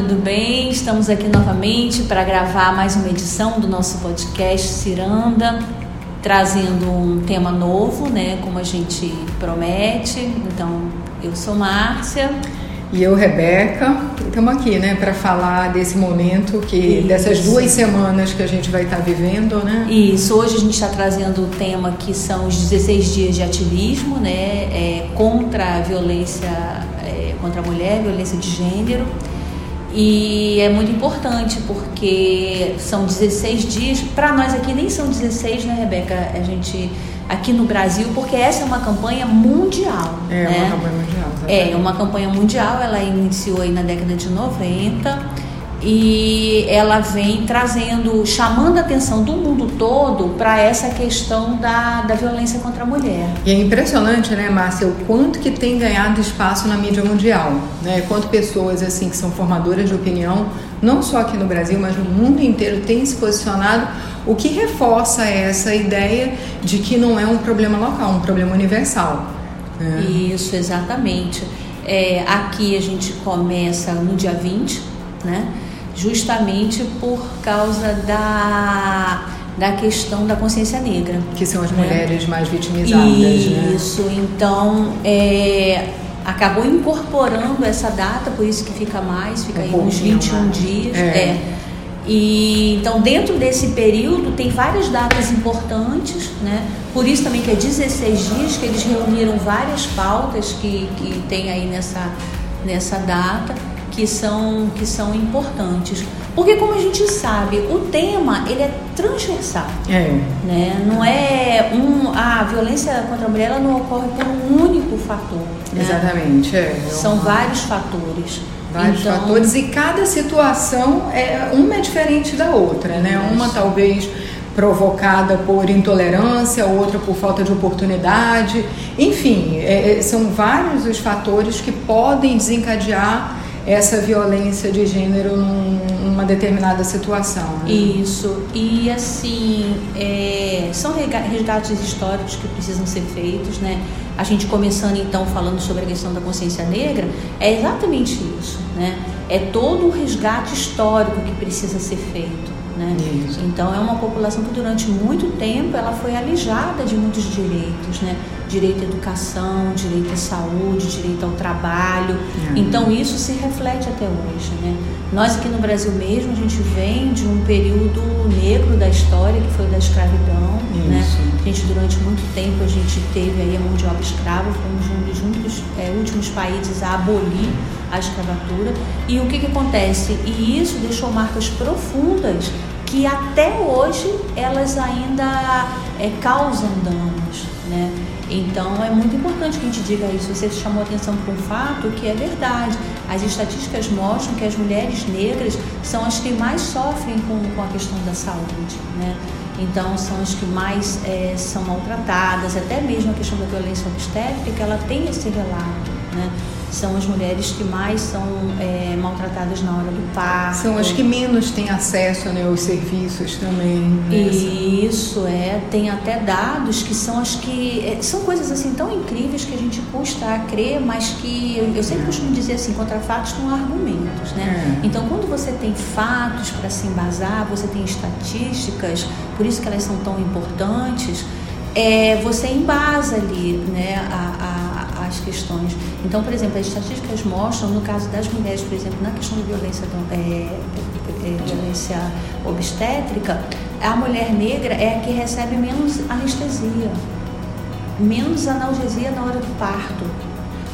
tudo bem? Estamos aqui novamente para gravar mais uma edição do nosso podcast Ciranda, trazendo um tema novo, né? Como a gente promete. Então, eu sou Márcia. E eu, Rebeca, estamos aqui, né, para falar desse momento que Isso. dessas duas semanas que a gente vai estar tá vivendo, né? Isso. Hoje a gente está trazendo o tema que são os 16 dias de ativismo, né, é, contra a violência é, contra a mulher, violência de gênero. E é muito importante porque são 16 dias. Para nós aqui nem são 16, né, Rebeca? A gente aqui no Brasil, porque essa é uma campanha mundial. É né? uma campanha mundial. É uma campanha mundial. Ela iniciou aí na década de 90 e ela vem trazendo, chamando a atenção do mundo todo para essa questão da, da violência contra a mulher. E é impressionante, né, Márcia, o quanto que tem ganhado espaço na mídia mundial, né? Quanto pessoas assim que são formadoras de opinião, não só aqui no Brasil, mas no mundo inteiro, têm se posicionado, o que reforça essa ideia de que não é um problema local, um problema universal. Né? Isso, exatamente. É, aqui a gente começa no dia 20, né? Justamente por causa da, da questão da consciência negra. Que são as né? mulheres mais vitimizadas. Né? Isso, né? então é, acabou incorporando essa data, por isso que fica mais, fica um aí uns 21 mais. dias. É. é. E então dentro desse período tem várias datas importantes, né? Por isso também que é 16 dias que eles reuniram várias pautas que, que tem aí nessa, nessa data que são, que são importantes. Porque como a gente sabe, o tema ele é transversal. É. Né? Não é um. A violência contra a mulher ela não ocorre por um único fator. Né? Exatamente. É. São vários fatores. Vários então, fatores e cada situação é uma é diferente da outra, né? Uma talvez provocada por intolerância, outra por falta de oportunidade. Enfim, é, é são vários os fatores que podem desencadear essa violência de gênero numa determinada situação. Né? Isso, e assim, é, são resgates históricos que precisam ser feitos, né? A gente começando então falando sobre a questão da consciência negra, é exatamente isso, né? É todo um resgate histórico que precisa ser feito. Né? Então é uma população que durante muito tempo ela foi alijada de muitos direitos, né? Direito à educação, direito à saúde, direito ao trabalho. Uhum. Então isso se reflete até hoje, né? Nós aqui no Brasil mesmo a gente vem de um período negro da história que foi o da escravidão, né? A gente durante muito tempo a gente teve aí a mão de obra escrava, fomos um dos únicos, é, últimos países a abolir a escravatura. E o que que acontece? E isso deixou marcas profundas que até hoje elas ainda é, causam danos, né? Então é muito importante que a gente diga isso. Você chamou atenção para um fato que é verdade. As estatísticas mostram que as mulheres negras são as que mais sofrem com, com a questão da saúde, né? Então são as que mais é, são maltratadas, até mesmo a questão da violência obstétrica, ela tem esse relato, né? São as mulheres que mais são é, maltratadas na hora do parto. São as que menos têm acesso né, aos serviços também. Né? Isso, é. Tem até dados que são as que. É, são coisas assim tão incríveis que a gente custa a crer, mas que eu, eu sempre costumo dizer assim: contra fatos não há argumentos. Né? É. Então, quando você tem fatos para se embasar, você tem estatísticas, por isso que elas são tão importantes. É, você embasa ali né, a, a as questões. Então, por exemplo, as estatísticas mostram, no caso das mulheres, por exemplo, na questão de violência, é, é, violência obstétrica, a mulher negra é a que recebe menos anestesia, menos analgesia na hora do parto,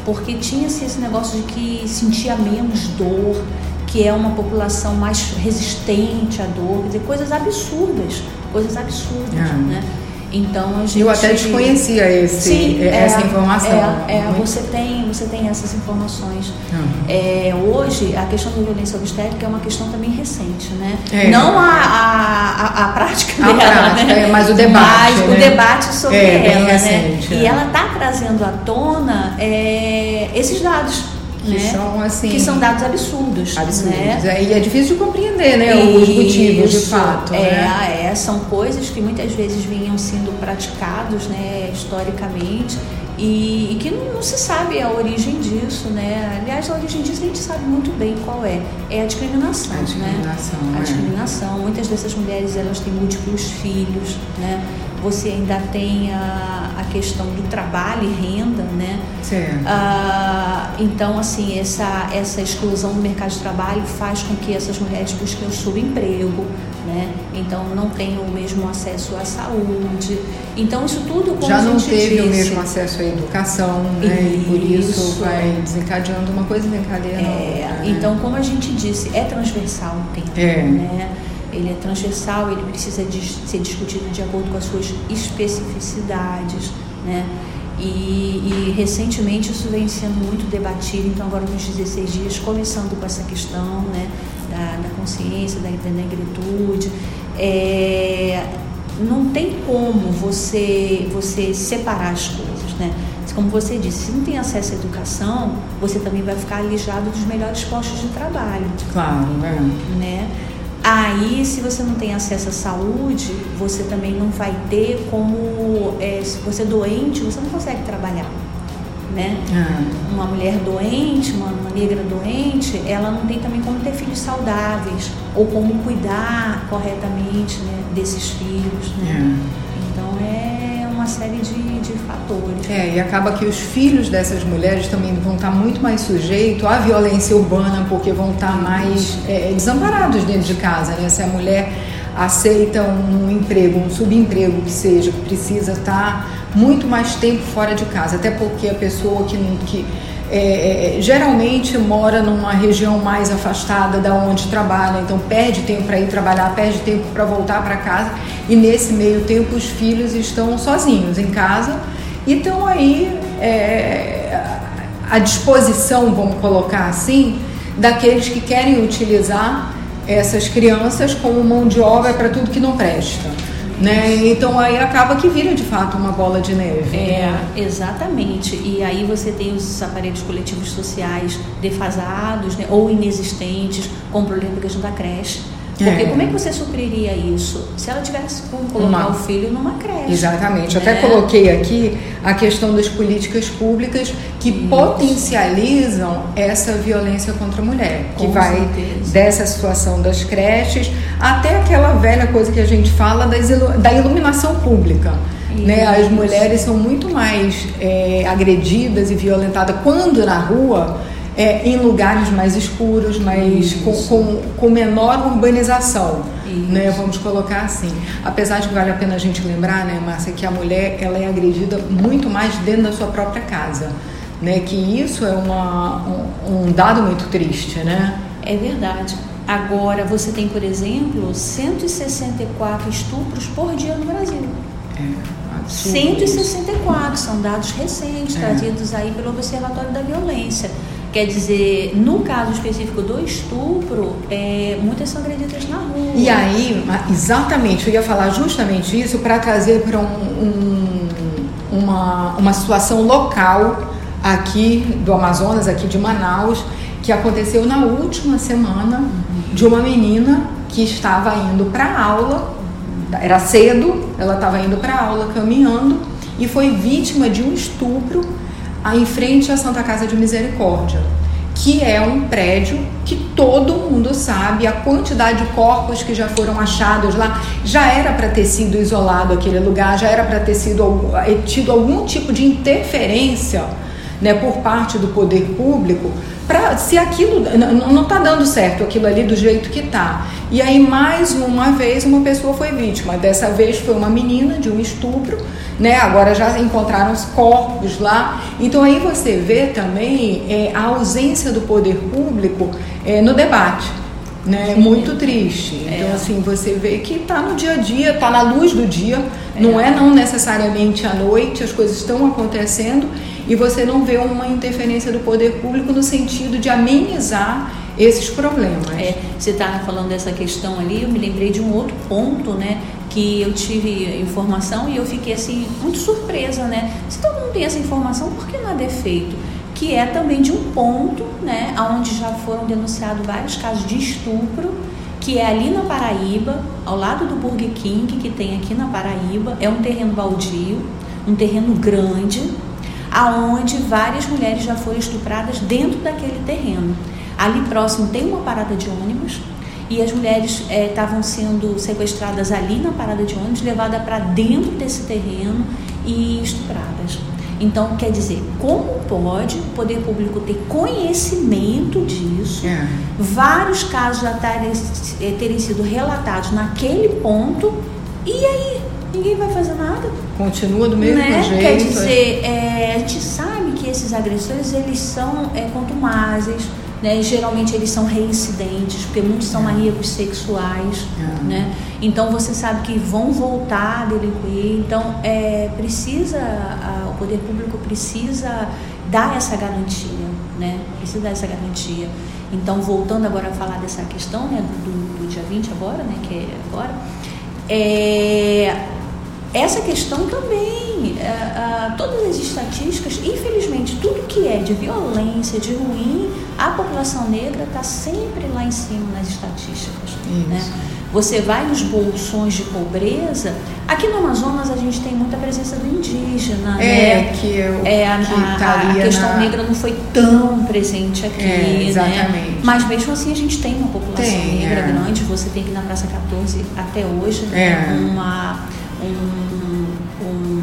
porque tinha-se esse negócio de que sentia menos dor, que é uma população mais resistente à dor, quer dizer, coisas absurdas, coisas absurdas, é. né? Então a gente. Eu até desconhecia esse, Sim, é, essa é, informação. É, é, você tem você tem essas informações. Uhum. É, hoje a questão da violência obstétrica é uma questão também recente, né? É. Não a, a, a, prática a dela, prática, né? mas o debate. Mas né? o debate sobre ela, né? Recente, e ela está trazendo à tona esses dados que né? são assim que são dados absurdos, absurdos. Né? É, e é difícil de compreender, né, os motivos de fato. É, né? é, são coisas que muitas vezes vinham sendo praticados, né, historicamente e, e que não, não, se sabe a origem disso, né? Aliás, a origem disso a gente sabe muito bem qual é. É a discriminação, a discriminação né? É. A discriminação. Muitas dessas mulheres, elas têm múltiplos filhos, né? Você ainda tem a, a questão do trabalho e renda, né? Certo. Ah, então, assim, essa, essa exclusão do mercado de trabalho faz com que essas mulheres busquem o subemprego, né? Então não tem o mesmo acesso à saúde. Então isso tudo como já não teve disse, o mesmo acesso à educação, né? Isso. E por isso vai desencadeando uma coisa desencadeando é, outra. Né? Então como a gente disse, é transversal o tema, é. né? Ele é transversal, ele precisa de ser discutido de acordo com as suas especificidades, né? E, e, recentemente isso vem sendo muito debatido, então agora nos 16 dias, começando com essa questão né, da, da consciência, da, da negritude. É, não tem como você, você separar as coisas, né? Como você disse, se não tem acesso à educação, você também vai ficar alijado dos melhores postos de trabalho. Claro, é. né? Aí, se você não tem acesso à saúde, você também não vai ter como. É, se você é doente, você não consegue trabalhar. Né? Ah. Uma mulher doente, uma, uma, negra doente, ela não tem também como ter filhos saudáveis ou como cuidar corretamente né, desses filhos. Né? Ah. Então é uma série de, de fatores. É, e acaba que os filhos dessas mulheres também vão estar muito mais sujeitos à violência urbana, porque vão estar mais é, desamparados dentro de casa. Né? Se a mulher aceita um emprego, um subemprego que seja, que precisa estar muito mais tempo fora de casa, até porque a pessoa que, que é, é, geralmente mora numa região mais afastada da onde trabalha, então perde tempo para ir trabalhar, perde tempo para voltar para casa e nesse meio tempo os filhos estão sozinhos em casa e estão aí é, à disposição, vamos colocar assim, daqueles que querem utilizar essas crianças como mão de obra para tudo que não presta. Né? Então aí acaba que vira de fato uma bola de neve. É, né? exatamente. E aí você tem os aparelhos coletivos sociais defasados né, ou inexistentes, com o problema da questão da creche porque é. como é que você supriria isso? Se ela tivesse como colocar Uma... o filho numa creche. Exatamente. Né? Até coloquei aqui a questão das políticas públicas que isso. potencializam essa violência contra a mulher. Com que vai certeza. dessa situação das creches até aquela velha coisa que a gente fala da iluminação pública. Né? As mulheres são muito mais é, agredidas e violentadas quando na rua é, em lugares mais escuros, mais com, com, com, menor urbanização, né? Vamos colocar assim. Apesar de que vale a pena a gente lembrar, né, Márcia, que a mulher ela é agredida muito mais dentro da sua própria casa, né? Que isso é uma, um, um dado muito triste, né? É verdade. Agora você tem, por exemplo, 164 estupros por dia no Brasil. É. 164 são dados recentes, é. trazidos aí pelo Observatório da Violência. Quer dizer, no caso específico do estupro, é, muitas são agredidas na rua. E aí, exatamente, eu ia falar justamente isso para trazer para um, um, uma, uma situação local aqui do Amazonas, aqui de Manaus, que aconteceu na última semana de uma menina que estava indo para aula, era cedo, ela estava indo para aula caminhando e foi vítima de um estupro em frente à Santa Casa de Misericórdia, que é um prédio que todo mundo sabe a quantidade de corpos que já foram achados lá. Já era para ter sido isolado aquele lugar, já era para ter sido eh, tido algum tipo de interferência né, por parte do poder público para se aquilo não está dando certo aquilo ali do jeito que está. E aí mais uma vez uma pessoa foi vítima. Dessa vez foi uma menina de um estupro, né? Agora já encontraram os corpos lá. Então aí você vê também é, a ausência do poder público é, no debate. Né? É muito triste. Então, é. assim, você vê que está no dia a dia, está na luz do dia, é. não é não necessariamente à noite, as coisas estão acontecendo e você não vê uma interferência do poder público no sentido de amenizar esses problemas. É, você está falando dessa questão ali, eu me lembrei de um outro ponto, né? Que eu tive informação e eu fiquei assim, muito surpresa, né? Se todo mundo tem essa informação, por que nada é feito? Que é também de um ponto, né? Onde já foram denunciados vários casos de estupro, que é ali na Paraíba, ao lado do Burger King, que tem aqui na Paraíba. É um terreno baldio, um terreno grande, aonde várias mulheres já foram estupradas dentro daquele terreno. Ali próximo tem uma parada de ônibus e as mulheres estavam é, sendo sequestradas ali na parada de ônibus, levadas para dentro desse terreno e estupradas. Então, quer dizer, como pode o poder público ter conhecimento disso? É. Vários casos já terem, eh, terem sido relatados naquele ponto, e aí? Ninguém vai fazer nada. Continua do mesmo né? jeito. Quer dizer, é, a gente sabe que esses agressores eles são é, contumazes, né? Geralmente eles são reincidentes, porque muitos são é. maníacos sexuais, é. né? Então você sabe que vão voltar a delinquir. Então é, precisa, a, o poder público precisa dar essa garantia, né? Precisa dar essa garantia. Então voltando agora a falar dessa questão, né? Do, do dia 20 agora, né? Que é agora. É, essa questão também, é, todas as estatísticas, infelizmente, tudo que é de violência, de ruim, a população negra está sempre lá em cima nas estatísticas. Né? Você vai nos bolsões de pobreza. Aqui no Amazonas a gente tem muita presença do indígena, é, né? Que eu, é, a, que a, a questão na... negra não foi tão presente aqui, é, exatamente. né? Mas mesmo assim a gente tem uma população tem, negra é. grande. Você tem aqui na Praça 14 até hoje né? É. uma um, um,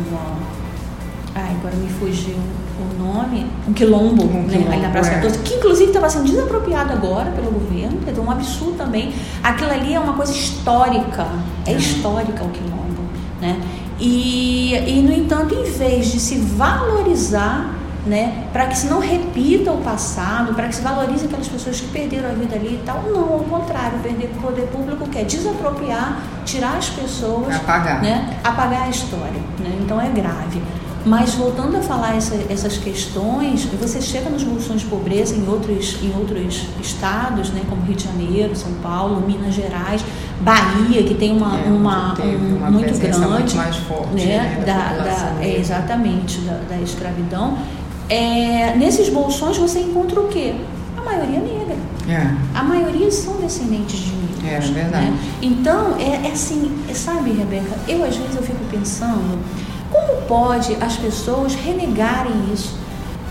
ai, agora me fugiu o nome, um quilombo, um né, quilombo ali na Praça é. 14, que inclusive estava sendo desapropriado agora pelo governo, dizer, um absurdo também. Aquilo ali é uma coisa histórica, é histórica o quilombo, né? E, e, no entanto, em vez de se valorizar né, para que se não repita o passado, para que se valorize aquelas pessoas que perderam a vida ali e tal. Não, ao contrário, o poder público quer desapropriar, tirar as pessoas, apagar, né, apagar a história. Né? Então é grave. Mas voltando a falar essa, essas questões, você chega nos bolsões de pobreza em outros, em outros estados, né, como Rio de Janeiro, São Paulo, Minas Gerais, Bahia, que tem uma, é, uma, um, uma muito grande, muito mais forte, né, né, da, da, da é, exatamente da, da escravidão. É, nesses bolsões você encontra o quê? A maioria negra. É. A maioria são descendentes de negros. É, é verdade. Né? Então, é, é assim, sabe, Rebeca, eu às vezes eu fico pensando, como pode as pessoas renegarem isso?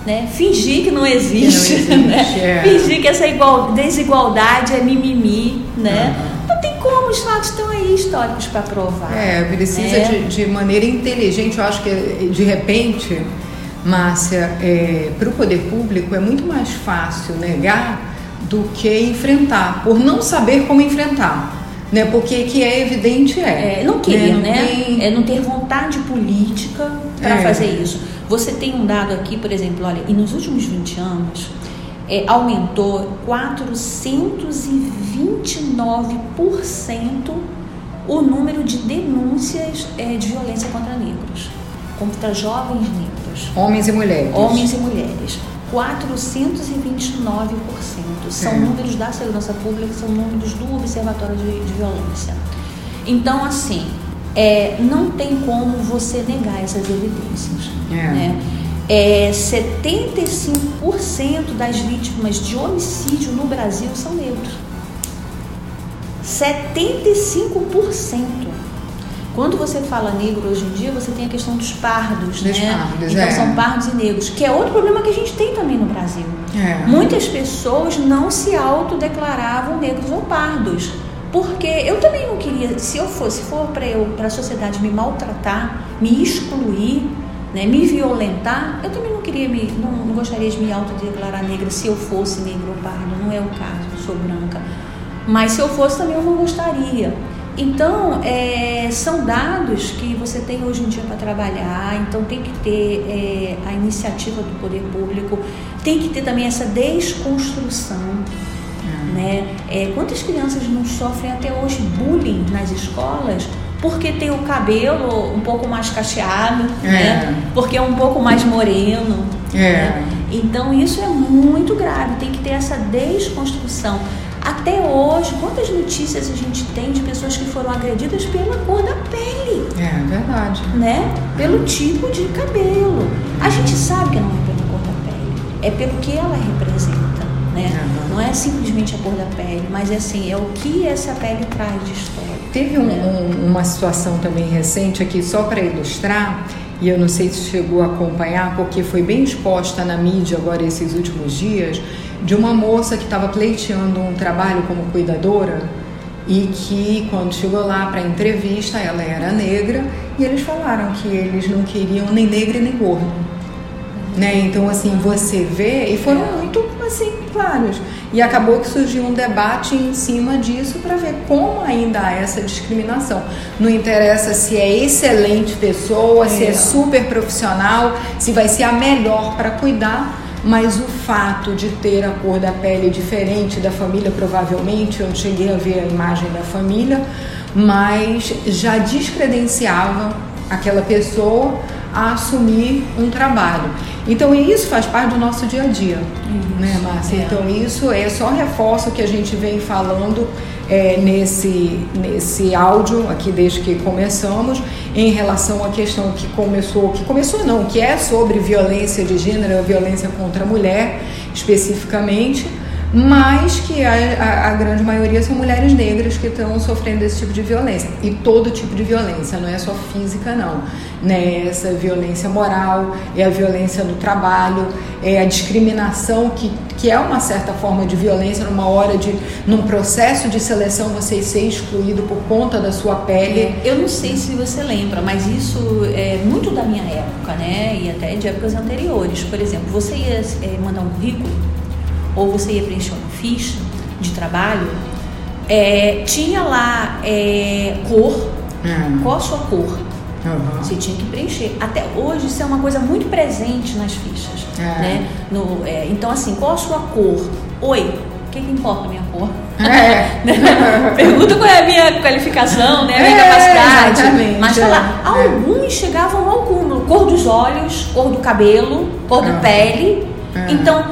Né? Fingir que não existe, que não existe né? é. fingir que essa igual, desigualdade é mimimi, né? Uhum. Não tem como, os fatos estão aí históricos para provar. É, precisa né? de, de maneira inteligente, eu acho que de repente Márcia, é, para o poder público é muito mais fácil negar do que enfrentar, por não saber como enfrentar. Né? Porque que é evidente é. é não querer, né? né? Não tem... É não ter vontade política para É. fazer isso. Você tem um dado aqui, por exemplo, olha, e nos últimos 20 anos é, aumentou 429% o número de denúncias é, de violência contra negros, contra jovens negros. Homens e mulheres. Homens e mulheres. 429%. São É. números da segurança pública, são números do Observatório de, de Violência. Então, assim, é, não tem como você negar essas evidências. É. Né? É, 75% das vítimas de homicídio no Brasil são negros. 75%. Quando você fala negro hoje em dia, você tem a questão dos pardos, Dos né? pardos, então é. são pardos e negros, que é outro problema que a gente tem também no Brasil. É. Muitas pessoas não se autodeclaravam negros ou pardos. Porque eu também não queria, se eu fosse, se for para eu, para a sociedade me maltratar, me excluir, né, me violentar, eu também não queria me, não, não gostaria de me autodeclarar negra se eu fosse negro ou pardo, não é o caso, eu sou branca. Mas se eu fosse também eu não gostaria. Então, é, são dados que você tem hoje em dia para trabalhar, então tem que ter é, a iniciativa do poder público, tem que ter também essa desconstrução. Né? É, quantas crianças não sofrem até hoje bullying nas escolas porque tem o cabelo um pouco mais cacheado, É. né? porque é um pouco mais moreno? É. né? Então isso é muito grave, tem que ter essa desconstrução. Até hoje, quantas notícias a gente tem de pessoas que foram agredidas pela cor da pele, É verdade. né? Pelo tipo de cabelo. A gente sabe que não é pela cor da pele, é pelo que ela representa, né? Uhum. Não é simplesmente a cor da pele, mas é assim, é o que essa pele traz de história. Teve um- né? um- uma situação também recente aqui, só para ilustrar, e eu não sei se chegou a acompanhar, porque foi bem exposta na mídia agora esses últimos dias, de uma moça que estava pleiteando um trabalho como cuidadora e que quando chegou lá para a entrevista ela era negra e eles falaram que eles não queriam nem negra nem gordo. Né? Então assim, você vê e foram muito assim claros. E acabou que surgiu um debate em cima disso para ver como ainda há essa discriminação. Não interessa se é excelente pessoa, é. se é super profissional, se vai ser a melhor para cuidar, mas o fato de ter a cor da pele diferente da família, provavelmente, eu cheguei a ver a imagem da família, mas já descredenciava aquela pessoa a assumir um trabalho. Então isso faz parte do nosso dia a dia, isso, né, Márcia? É. Então isso é só reforço o que a gente vem falando é, nesse, nesse áudio aqui desde que começamos em relação à questão que começou, que começou não, que é sobre violência de gênero, violência contra a mulher especificamente mas que a, a, a, grande maioria são mulheres negras que estão sofrendo esse tipo de violência. E todo tipo de violência, não é só física, não. Né? Essa violência moral, é a violência no trabalho, é a discriminação, que, que é uma certa forma de violência numa hora de, num processo de seleção, você ser excluído por conta da sua pele. É, eu não sei se você lembra, mas isso é muito da minha época, né? E até de épocas anteriores. Por exemplo, você ia é, mandar um currículo ou você ia preencher uma ficha de trabalho, é, tinha lá é, cor, uhum. qual a sua cor. Uhum. Você tinha que preencher. Até hoje isso é uma coisa muito presente nas fichas. É. Né? No, é, então, assim, qual a sua cor? Oi, o que, que importa a minha cor? É. Pergunta qual é a minha qualificação, né? a minha é, capacidade. Exatamente. Mas tá lá, alguns chegavam ao cúmulo: cor dos olhos, cor do cabelo, cor da pele. Então,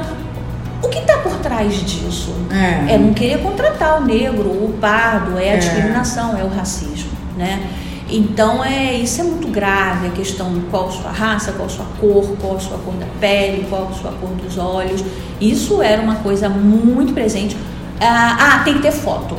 o que está por trás disso? É. é. não querer contratar o negro, o pardo, é a é. discriminação, é o racismo, né? Então é isso é muito grave a questão de qual a sua raça, qual a sua cor, qual a sua cor da pele, qual a sua cor dos olhos. Isso era uma coisa muito presente. Ah, ah tem que ter foto.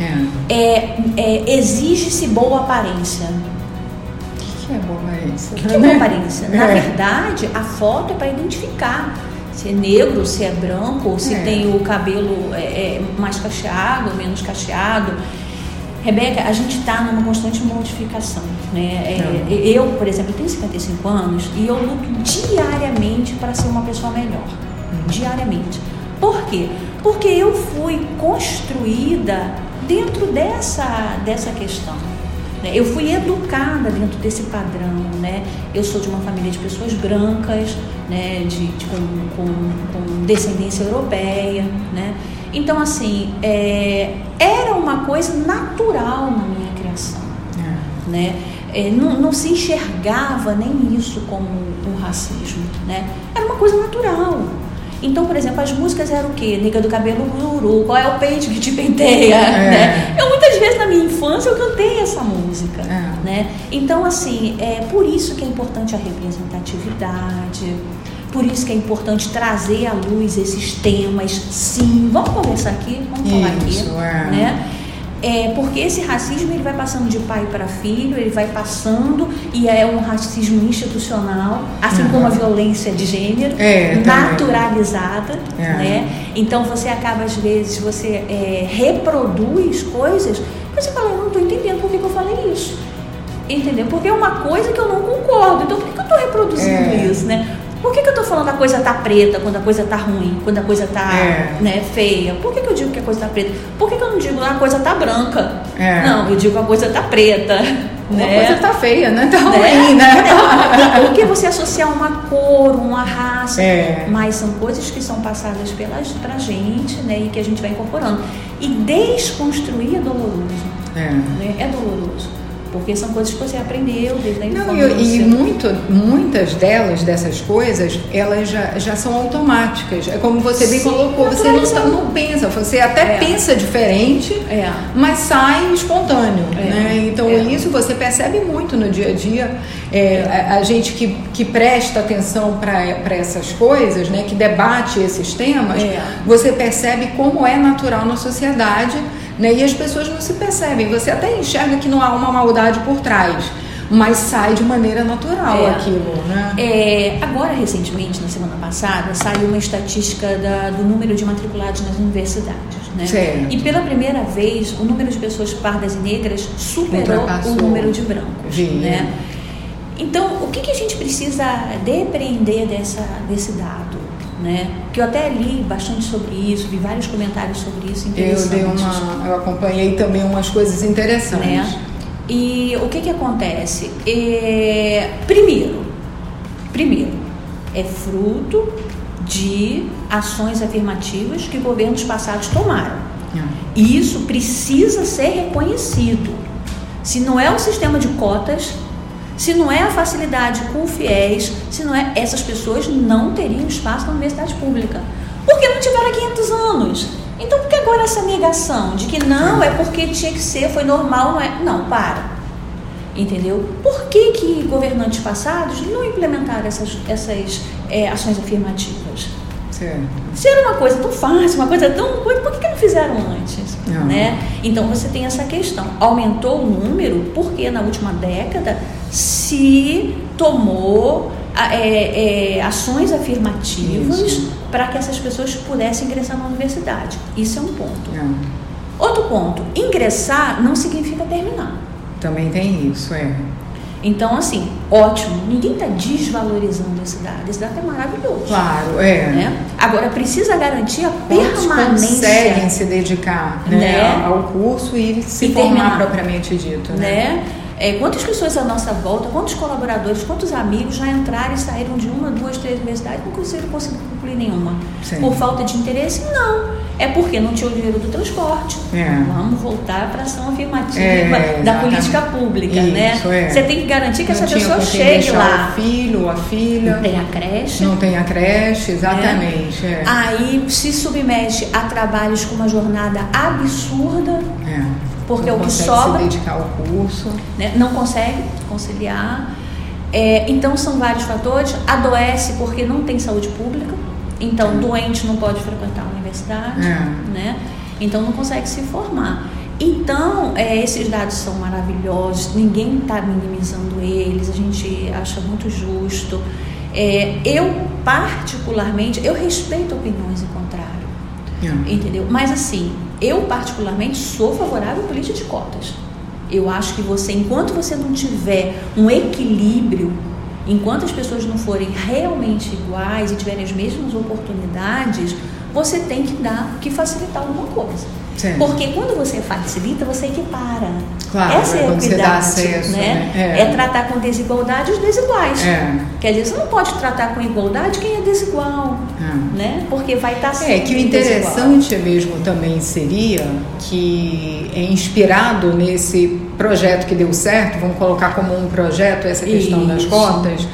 É. é, é Exige-se boa aparência. O que, é boa aparência? O que, que é boa aparência? Na é. verdade, a foto é para identificar se é negro, se é branco, se é. tem o cabelo é, é, mais cacheado, menos cacheado. Rebeca, a gente está numa constante modificação. Né? É, eu, por exemplo, tenho 55 anos e eu luto diariamente para ser uma pessoa melhor. Uhum. Diariamente. Por quê? Porque eu fui construída dentro dessa, dessa questão. Né? Eu fui educada dentro desse padrão, né? Eu sou de uma família de pessoas brancas, né? De, de com, com, com, descendência europeia, né? Então, assim, é, era uma coisa natural na minha criação, é. né? É, não, não, se enxergava nem isso como um racismo, né? Era uma coisa natural. Então, por exemplo, as músicas eram o quê? Nega do cabelo guru, qual é o peito que te penteia, é. né? Eu muitas vezes na minha infância eu cantei essa música, é. né? Então, assim, é por isso que é importante a representatividade, por isso que é importante trazer à luz esses temas, sim. Vamos conversar aqui, vamos falar isso, aqui, é. né? É, porque esse racismo ele vai passando de pai para filho, ele vai passando e é um racismo institucional, assim uhum. como a violência de gênero, é, naturalizada, é. né? Então você acaba às vezes você é, reproduz coisas, você fala, eu não estou entendendo por que, que, eu falei isso. Entendeu? Porque é uma coisa que eu não concordo. Então por que, que eu estou reproduzindo é. isso, né? Por que, que eu estou falando a coisa tá preta quando a coisa tá ruim, quando a coisa tá é. né, feia? Por que, que eu digo que a coisa tá preta? Por que, que eu não digo a coisa tá branca? É. Não, eu digo a coisa tá preta. Né? A coisa tá feia, né? Tá né? ruim, né? Porque você associar uma cor, uma raça, é. mas são coisas que são passadas pelas, pra gente, né? E que a gente vai incorporando. E desconstruir é doloroso. É, né? é doloroso porque são coisas que você aprendeu desde a infância. Não, e, e muito, muitas delas, dessas coisas, elas já, já são automáticas. É como você bem Sim, colocou, você não, não pensa, você até é. pensa diferente, é. mas sai espontâneo. É. Né? Então é. isso você percebe muito no dia a dia. É, a, a, gente que, que presta atenção para essas coisas, né, que debate esses temas, você percebe como é natural na sociedade né? E as pessoas não se percebem. Você até enxerga que não há uma maldade por trás. mas sai de maneira natural É. aquilo, né? É, agora, recentemente, na semana passada, saiu uma estatística da- do número de matriculados nas universidades. Né? Certo. E pela primeira vez, o número de pessoas pardas e negras superou o número de brancos. Né? Então, o que, que a gente precisa depreender dessa, desse dado? Né? Que eu até li bastante sobre isso, vi vários comentários sobre isso Eu interessantes. dei uma, eu acompanhei também umas coisas interessantes. né? E o que que acontece? É, primeiro, primeiro, é fruto de ações afirmativas que governos passados tomaram. E isso precisa ser reconhecido. Se não é o sistema de cotas, se não é a facilidade com fiéis, se não é essas pessoas não teriam espaço na universidade pública, porque não tiveram há 500 anos. Então, por que agora essa negação de que não é porque tinha que ser, foi normal, não é? Não, para. Entendeu? Por que, que governantes passados não implementaram essas, essas é, ações afirmativas? Certo. Se era uma coisa tão fácil, uma coisa tão. Por que, que não fizeram antes? Não. Né? Então você tem essa questão. Aumentou o número porque na última década se tomou é, é, ações afirmativas para que essas pessoas pudessem ingressar na universidade. Isso é um ponto. É. Outro ponto: ingressar não significa terminar. Também tem isso, é. Então, assim, ótimo, ninguém está desvalorizando esse dado. Esse dado é maravilhoso. Claro, é. Né? Agora precisa garantir a Quantos permanência. conseguem se dedicar né, Né? ao curso e se E formar terminar. propriamente dito, né? né? É, quantas pessoas à nossa volta, quantos colaboradores, quantos amigos já entraram e saíram de uma, duas, três universidades e não conseguiram conseguir concluir nenhuma? Sim. Por falta de interesse? Não. É porque não tinha o dinheiro do transporte. É. Vamos voltar para a ação afirmativa É, da política pública, né? Isso, é. Você tem que garantir que Não essa pessoa com chegue lá. o filho ou a filha. Não tem a creche. Não tem a creche, exatamente. É. Aí se submete a trabalhos com uma jornada absurda, É. porque não o que sobra- se dedicar ao curso. né? não consegue conciliar. É, então são vários fatores. Adoece porque não tem saúde pública. Então doente não pode frequentar a universidade, É. né? Então não consegue se formar. Então é, esses dados são maravilhosos. Ninguém está minimizando eles. A gente acha muito justo. É, eu particularmente eu respeito opiniões em contrário. É. Entendeu? Mas assim, eu particularmente sou favorável à política de cotas. Eu acho que você, enquanto você não tiver um equilíbrio, enquanto as pessoas não forem realmente iguais e tiverem as mesmas oportunidades, você tem que dar, que facilitar alguma coisa. Sim. Porque quando você facilita, você equipara. Claro, Essa é a equidade, acesso, né? né? É. É. tratar com desigualdade os desiguais. É. Quer dizer, você não pode tratar com igualdade quem é desigual, É. né? Porque vai estar É que o interessante mesmo também seria que é inspirado nesse projeto que deu certo, vamos colocar como um projeto essa questão das Isso. cotas,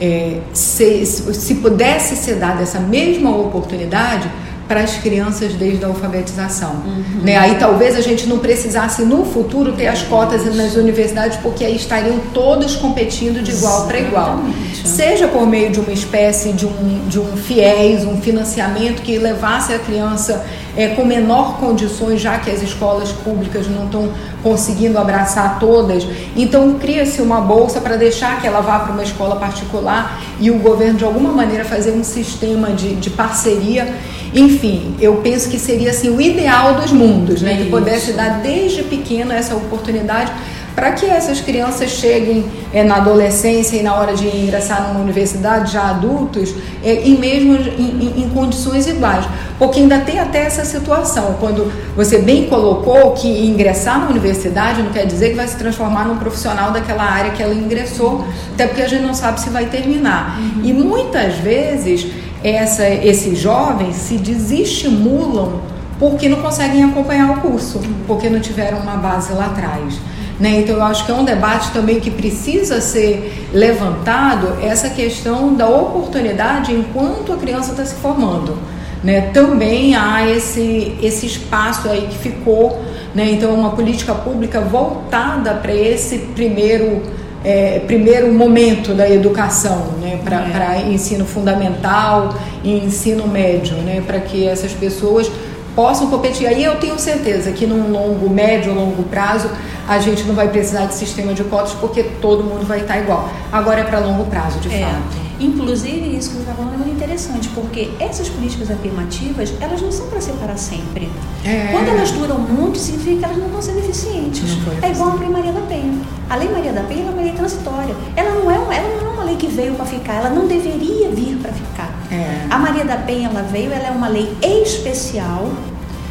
é, se, se pudesse ser dada essa mesma oportunidade para as crianças desde a alfabetização. Uhum. Né? Aí talvez a gente não precisasse no futuro ter as cotas nas universidades, porque aí estariam todos competindo de igual para igual. Seja por meio de uma espécie de um, de um fiéis, um financiamento que levasse a criança é, com menor condições, já que as escolas públicas não estão conseguindo abraçar todas. Então cria-se uma bolsa para deixar que ela vá para uma escola particular e o governo de alguma maneira fazer um sistema de, de parceria. Enfim, eu penso que seria assim o ideal dos mundos, né? Que pudesse dar desde pequeno essa oportunidade para que essas crianças cheguem é, na adolescência e na hora de ingressar numa universidade já adultos é, em mesmo em, em- em condições iguais? Porque ainda tem até essa situação quando você bem colocou que ingressar na universidade não quer dizer que vai se transformar num profissional daquela área que ela ingressou até porque a gente não sabe se vai terminar. E muitas vezes essa, esses jovens se desestimulam porque não conseguem acompanhar o curso, porque não tiveram uma base lá atrás. Né? Então, eu acho que é um debate também que precisa ser levantado essa questão da oportunidade enquanto a criança está se formando. Né? Também há esse, esse espaço aí que ficou, né? então, uma política pública voltada para esse primeiro, é, primeiro momento da educação, né? para É. ensino fundamental e ensino médio, né? para que essas pessoas possam competir. Aí eu tenho certeza que num longo, médio, longo prazo a gente não vai precisar de sistema de cotas porque todo mundo vai estar igual. Agora é para longo prazo, de É. fato. Inclusive, isso que você está falando é muito interessante, porque essas políticas afirmativas, elas não são para ser para sempre. É. Quando elas duram muito, significa que elas não estão sendo eficientes. É igual a Lei Maria da Penha. A Lei Maria da Penha é uma lei transitória. Ela não é, uma- ela não é uma lei que veio para ficar, ela não deveria vir para ficar. É. A Maria da Penha, ela veio, ela é uma lei especial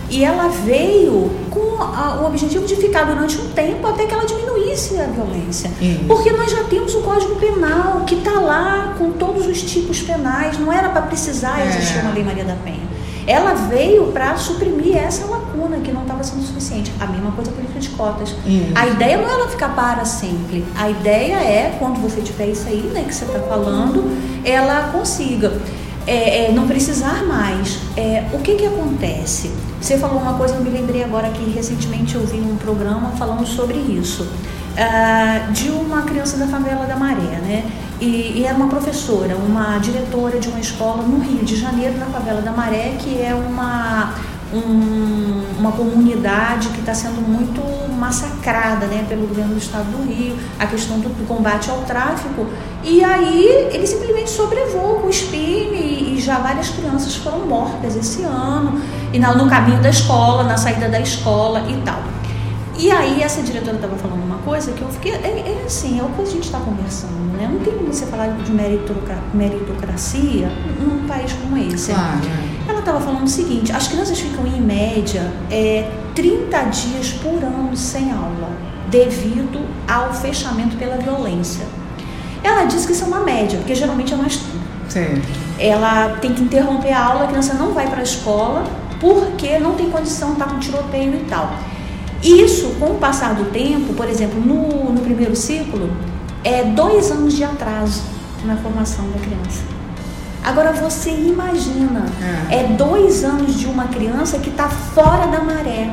e ela veio com a- o objetivo de ficar durante um tempo até que ela diminuísse a violência. Isso. Porque nós já temos o Código Penal que está lá com todos os tipos penais, não era para precisar É. existir uma Lei Maria da Penha. Ela veio para suprimir essa lacuna que não estava sendo suficiente. A mesma coisa a política de cotas. Isso. A ideia não é ela ficar para sempre. A ideia é, quando você tiver isso aí, né, que você está falando, ela consiga é, é, não precisar mais. É, o que que acontece? Você falou uma coisa, eu me lembrei agora que recentemente eu vi um programa falando sobre isso. Ah, de uma criança da favela da Maré, né? E, e era uma professora, uma diretora de uma escola no Rio de Janeiro, na favela da Maré, que é uma, um- uma comunidade que está sendo muito massacrada né, pelo governo do estado do Rio, a questão do, do combate ao tráfico. E aí ele simplesmente sobrevoou com o SPIN e, e já várias crianças foram mortas esse ano, e na- no caminho da escola, na saída da escola e tal. E aí essa diretora estava falando uma coisa que eu fiquei, é, é assim, é o que a gente está conversando, né? Não tem como você falar de meritocra- meritocracia num país como esse. Claro. é. Ela estava falando o seguinte: as crianças ficam em média é, 30 dias por ano sem aula, devido ao fechamento pela violência. Ela disse que isso é uma média, porque geralmente é mais tempo. Sim. Ela tem que interromper a aula, a criança não vai para a escola porque não tem condição, está com tiroteio e tal. Isso, com o passar do tempo, por exemplo, no, no primeiro ciclo, é dois anos de atraso na formação da criança. Agora você imagina, É. é dois anos de uma criança que está fora da maré.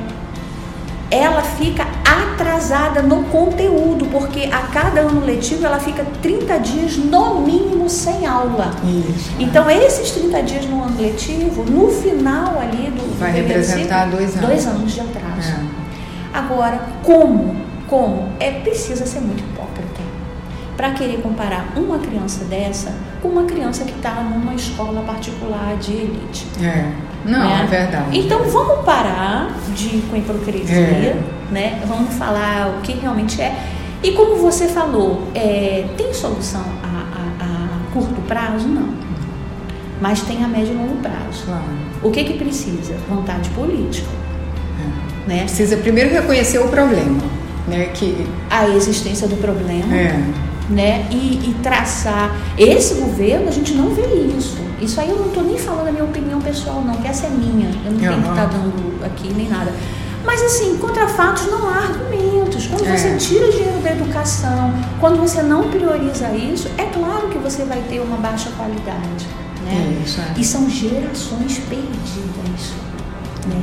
Ela fica atrasada no conteúdo, porque a cada ano letivo ela fica 30 dias no mínimo sem aula. Isso. Então, esses 30 dias no ano letivo, no final ali do. Vai do representar dois anos. Dois anos de atraso. É. Agora, como? Como? É precisa ser muito hipócrita para querer comparar uma criança dessa com uma criança que está numa escola particular de elite. É. Não, né? é verdade. Então vamos parar de com hipocrisia, É. né? Vamos falar o que realmente é. E como você falou, é, tem solução a, a- a curto prazo? Não. Mas tem a médio e longo prazo. Claro. O que que precisa? Vontade política, É. né? Precisa primeiro reconhecer o problema, né? Que A existência do problema, é. Né? E, e traçar. Esse governo, a gente não vê isso. Isso aí eu não estou nem falando a minha opinião pessoal, não, que essa é minha. Eu não tenho que estar dando aqui nem nada. Mas assim, contra fatos não há argumentos. Quando É. você tira dinheiro da educação, quando você não prioriza isso, é claro que você vai ter uma baixa qualidade. Né? Isso, é. E são gerações perdidas. Né?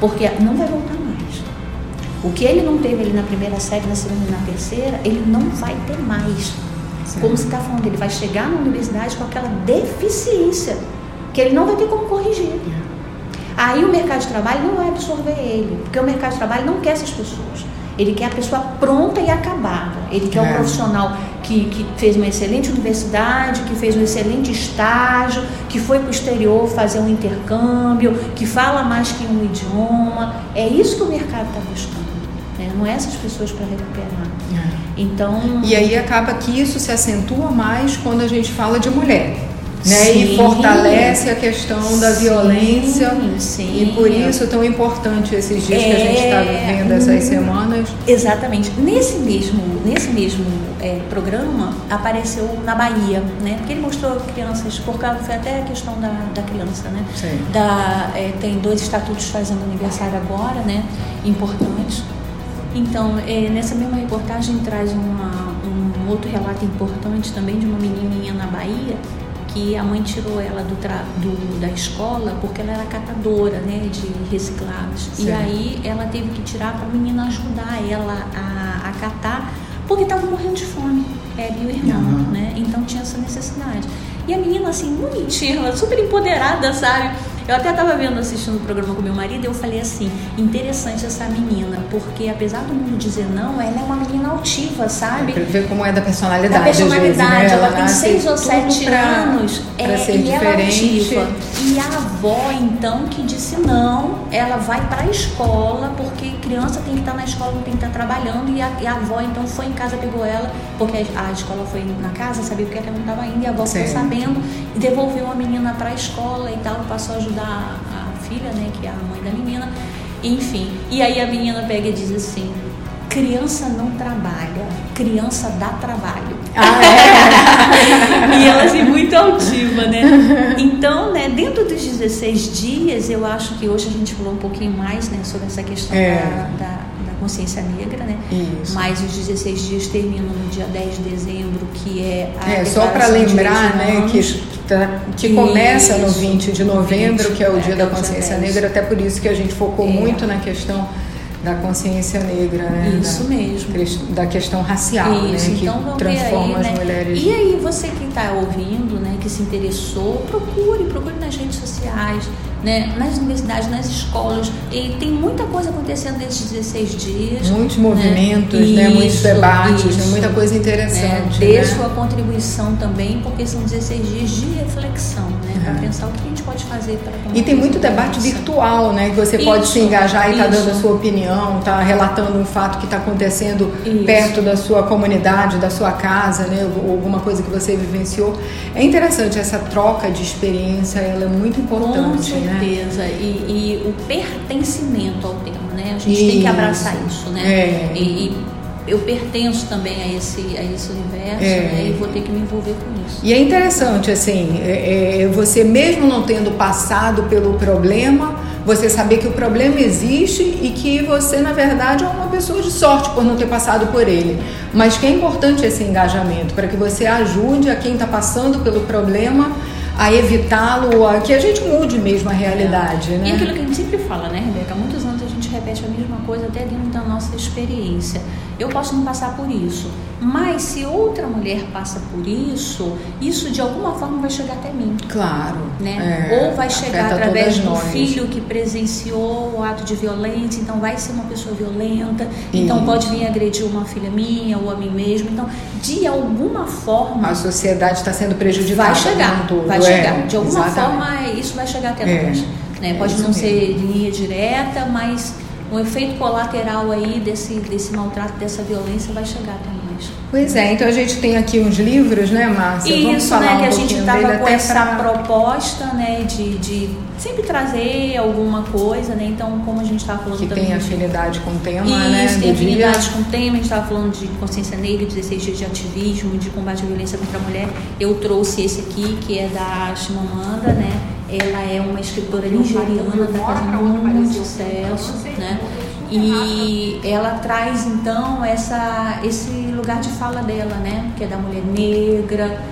Porque não vai voltar. O que ele não teve ali na primeira série, na segunda e na terceira, ele não vai ter mais. Sim. Como você está falando, ele vai chegar na universidade com aquela deficiência que ele não vai ter como corrigir. Aí o mercado de trabalho não vai absorver ele, porque o mercado de trabalho não quer essas pessoas. Ele quer a pessoa pronta e acabada. Ele quer É. um profissional que, que fez uma excelente universidade, que fez um excelente estágio, que foi para o exterior fazer um intercâmbio, que fala mais que um idioma. É isso que o mercado está buscando. É essas pessoas para recuperar. É. Então. E aí acaba que isso se acentua mais quando a gente fala de mulher. Né? Sim. E fortalece a questão da Sim, violência. sim. E por isso é tão importante esses dias que a gente está É. vivendo, essas semanas. Exatamente. Nesse mesmo, nesse mesmo é, programa apareceu na Bahia, né? Porque ele mostrou crianças, por causa foi até a questão da, da criança, né? Sim. Da, é, tem dois estatutos fazendo aniversário agora, né? Importantes. Então, é, nessa mesma reportagem traz uma- um outro relato importante também de uma menininha na Bahia que a mãe tirou ela do, do- da escola porque ela era catadora né, de reciclados. E Sim. aí ela teve que tirar para a menina ajudar ela a, a catar porque estava morrendo de fome, ela e o irmão, Aham. né? Então tinha essa necessidade. E a menina, assim, bonitinha, ela super empoderada, sabe? Eu até estava vendo, assistindo o programa com meu marido, e eu falei assim, interessante essa menina, porque apesar do mundo dizer não, ela é uma menina altiva, sabe? Pra ver como é da personalidade. Da personalidade, vezes, né? ela, ela tem seis ou sete pra, anos. Pra é, ser e diferente. ela é ativa. E a avó, então, que disse não, ela vai para a escola, porque criança tem que estar na escola, não tem que estar trabalhando, e a, e a avó, então, foi em casa, pegou ela, porque a, a escola foi na casa, sabia porque ela não estava indo, e a avó ficou sabendo, e devolveu a menina para a escola e tal, passou a ajudar a, a filha, né, que é a mãe da menina, enfim. E aí a menina pega e diz assim, criança não trabalha, criança dá trabalho. Ah, é? e ela assim, muito altiva, né? Então, né, dentro dos 16 dias, eu acho que hoje a gente falou um pouquinho mais né, sobre essa questão É. da, da, consciência negra, né? Isso. Mas os 16 dias terminam no dia 10 de dezembro, que é a É, só para lembrar, né, que tá- que começa no Isso. 20 de novembro, que é o 20, Dia é, da é Consciência 10. Negra, até por isso que a gente focou É. muito na questão da consciência negra, né? Isso da, mesmo. Da questão racial, Isso, né? Que então ver transforma aí, as né? mulheres. E aí, você que está ouvindo, né, que se interessou, procure, procure nas redes sociais, né, nas universidades, nas escolas. E tem muita coisa acontecendo nesses 16 dias. Muitos movimentos, né? Muitos Isso, debates, né? isso. muita coisa né? interessante. Dê né? sua contribuição também, porque são 16 dias de reflexão, né? Para pensar o que a gente pode fazer para E tem muito debate virtual, né? Que você pode Isso, se engajar e estar dando a isso. sua opinião, tá relatando um fato que está acontecendo Isso. perto da sua comunidade, da sua casa, né? Ou alguma coisa que você vivenciou. É interessante essa troca de experiência, ela é muito Com importante, né? certeza. E, e o pertencimento ao tema, né? A gente tem que Isso. abraçar isso, né? É. E, e eu pertenço também a esse, a esse universo, É. né? E vou ter que me envolver com isso. E é interessante, assim, é, é, você mesmo não tendo passado pelo problema, você saber que o problema existe e que você, na verdade, é uma pessoa de sorte por não ter passado por ele. Mas que é importante esse engajamento, para que você ajude a quem está passando pelo problema a evitá-lo, a que a gente mude mesmo a realidade, né? E aquilo que a gente sempre fala, né, Rebeca? Há muitos anos repete a mesma coisa até dentro da nossa experiência. Eu posso não passar por isso, mas se outra mulher passa por isso, isso de alguma forma vai chegar até mim. Claro. Né? é, Ou vai chegar através do nós. filho que presenciou o ato de violência, então vai ser uma pessoa violenta, então Isso. pode vir agredir uma filha minha ou a mim mesmo. Então, de alguma forma, A sociedade está sendo prejudicada. vai chegar, todo, vai é, chegar. De alguma exatamente. forma, isso vai chegar até É, nós. Né? é Pode isso não ser linha direta, mas um efeito colateral aí desse, desse maltrato, dessa violência vai chegar até nós. Pois é, então a gente tem aqui uns livros, né, Márcia? Vamos Isso, falar né, um que a gente estava com essa pra- proposta, né, de, de sempre trazer alguma coisa, né, então como a gente estava falando que também tem de- afinidade com o tema, Isso, né, tem do dia. afinidade com o tema, a gente estava falando de consciência negra, 16 dias de ativismo, de combate à violência contra a mulher. Eu trouxe esse aqui, que é da Chimamanda, né? Ela é uma escritora nigeriana, está fazendo muito sucesso, né? E ela traz então essa, esse lugar de fala dela, né? Que é da mulher negra,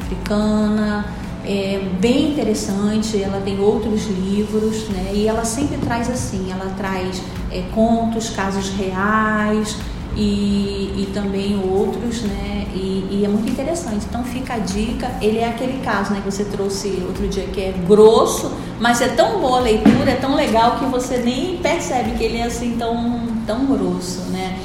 africana, é bem interessante. Ela tem outros livros, né? E ela sempre traz assim, ela traz é, contos, casos reais e, e também outros, né? E, e é muito interessante. Então fica a dica. Ele é aquele caso, né? Que você trouxe outro dia que é grosso, mas é tão boa a leitura, é tão legal que você nem percebe que ele é assim tão tão grosso, né?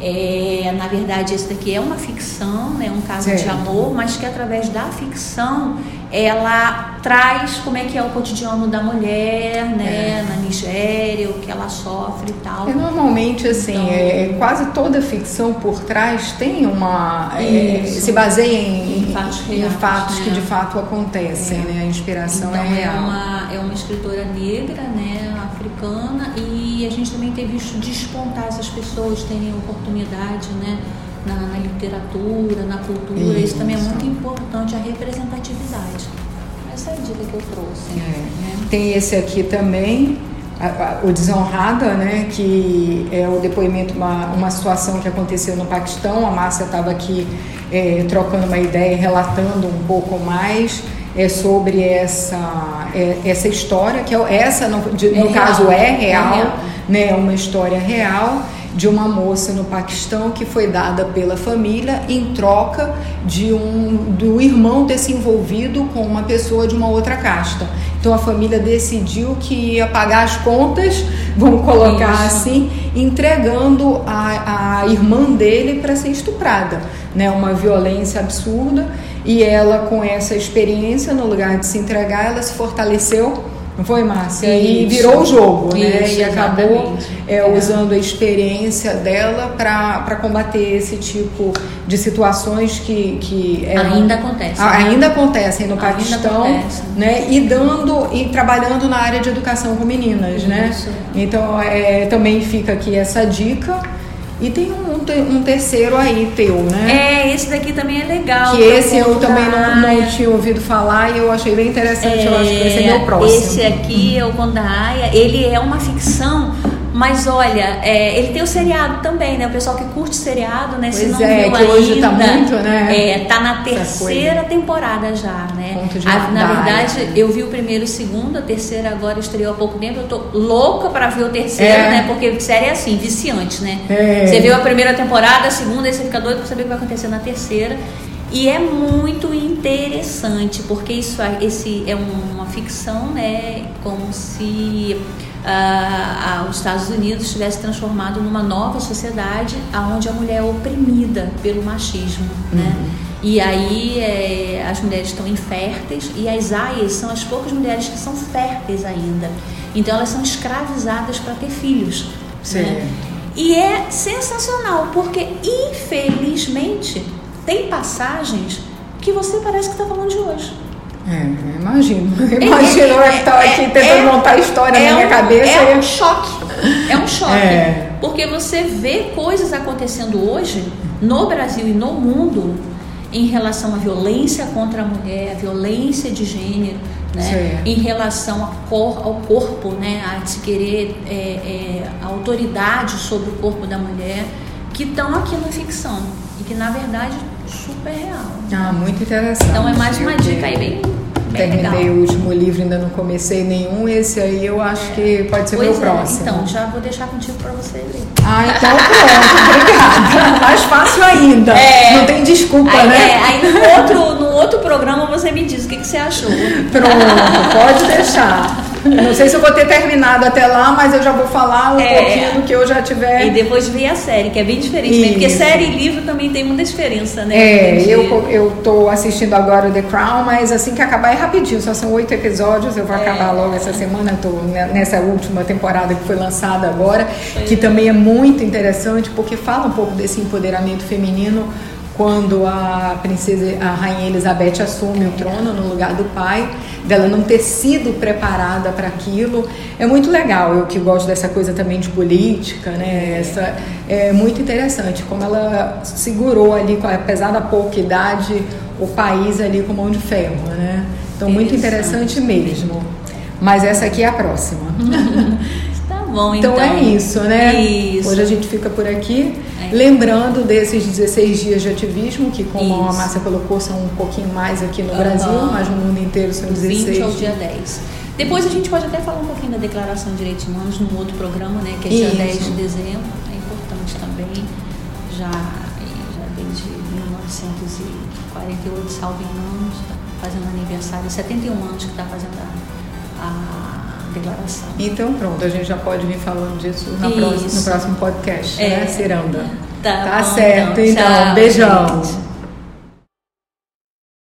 É, na verdade, esse daqui é uma ficção, né, um caso de Certo. amor, mas que através da ficção ela traz como é que é o cotidiano da mulher, né, na Nigéria, o que ela sofre e tal. É, normalmente, assim, Então- é, quase toda ficção por trás tem uma. é, Isso. se baseia em, Em fatos em reais, fatos que né? de fato acontecem, né? A inspiração então, é real. uma, é uma escritora negra, né, africana, e a gente também tem visto despontar essas pessoas terem oportunidade, né, na, na literatura, na cultura. Isso. também é Isso. muito importante, a representatividade. Essa é a dica que eu trouxe. É. Né? Tem esse aqui também, o Desonrada, né, que é o depoimento, uma, uma situação que aconteceu no Paquistão. A Márcia estava aqui é, trocando uma ideia, relatando um pouco mais é, sobre essa, é, essa história, que é, essa, no, de- É no real, caso, é é real, real. né, é uma história real de uma moça no Paquistão que foi dada pela família em troca de um do irmão ter se envolvido com uma pessoa de uma outra casta. Então a família decidiu que ia pagar as contas, vamos colocar Isso. assim, entregando a, a irmã dele para ser estuprada, né? Uma violência absurda e ela com essa experiência no lugar de se entregar, ela se fortaleceu não foi, Márcia? E virou o jogo, né? Isso, e acabou é, é. usando a experiência dela para combater esse tipo de situações que, que eram, ainda acontecem. Ainda acontecem no ainda Paquistão, acontece. né? E dando e trabalhando na área de educação com meninas, né? Isso. né? Então é, também fica aqui essa dica. E tem um, um, terceiro aí teu, né? É, esse daqui também é legal. Que esse eu também não, não tinha ouvido falar e eu achei bem interessante. É, eu acho que esse é meu próximo. Esse aqui é o Conda Aya. Ele é uma ficção mas olha, é, ele tem o seriado também, né? O pessoal que curte seriado, né? Pois Se não é, viu que ainda, hoje tá muito, né? É, tá na terceira temporada já, né? A, na verdade, eu vi o primeiro e o segundo, a terceira agora estreou há pouco tempo. Eu tô louca para ver o terceiro, é. né? Porque série é assim, viciante, né? É. Você viu a primeira temporada, a segunda, aí você fica doido pra saber o que vai acontecer na terceira. E é muito interessante, porque isso esse é uma ficção, né? Como se uh, os Estados Unidos tivesse transformado numa nova sociedade onde a mulher é oprimida pelo machismo, né? uhum. né? E aí é, as mulheres estão inférteis e as aias são as poucas mulheres que são férteis ainda. Então elas são escravizadas para ter filhos. Sim. Né? E é sensacional, porque infelizmente tem passagens que você parece que está falando de hoje. É, imagino. Imagino é, eu estar aqui tentando é, montar a história na minha um, cabeça. É um choque. É um choque. É. Porque você vê coisas acontecendo hoje no Brasil e no mundo em relação à violência contra a mulher, a violência de gênero, né? em relação cor, ao corpo, né? a se querer é, é, a autoridade sobre o corpo da mulher, que estão aqui na ficção e que na verdade super real. Ah, muito interessante. Então é mais uma dica aí bem terminei legal. o último livro, ainda não comecei nenhum. Esse aí eu acho é. que pode ser o meu é. próximo. Então, já vou deixar contigo para você ler. Ah, então pronto, obrigada. Mais fácil ainda. É. Não tem desculpa, aí, né? É, aí no outro, no outro programa você me diz o que, que você achou. Pronto, pode deixar. Não sei se eu vou ter terminado até lá, mas eu já vou falar um é, pouquinho do que eu já tiver. E depois ver a série, que é bem diferente, né? Porque série e livro também tem muita diferença, né? É, eu, eu tô assistindo agora The Crown, mas assim que acabar é rapidinho, só são oito episódios, eu vou é. acabar logo essa semana, tô nessa última temporada que foi lançada agora, foi. que também é muito interessante, porque fala um pouco desse empoderamento feminino quando a princesa, a rainha Elizabeth assume o trono no lugar do pai, dela não ter sido preparada para aquilo, é muito legal. Eu que gosto dessa coisa também de política, né? Essa é muito interessante como ela segurou ali, apesar da pouca idade, o país ali com mão de ferro, né? Então muito interessante mesmo. Mas essa aqui é a próxima. bom, então. Então é isso, né? Isso. Hoje a gente fica por aqui. É. Lembrando desses 16 dias de ativismo, que como isso. a Márcia colocou, são um pouquinho mais aqui no uhum. Brasil, mas no mundo inteiro são 16. 20 ao dia 10. Depois a gente pode até falar um pouquinho da Declaração de Direitos Humanos num outro programa, né? Que é dia isso. 10 de dezembro. É importante também. Já, já desde 1948, salvo engano, está fazendo aniversário, 71 anos que está fazendo a, a declaração. Então pronto, a gente já pode vir falando disso na próxima, no próximo podcast, né, é. né, Ciranda? Tá, tá bom, certo, então, então beijão. Gente.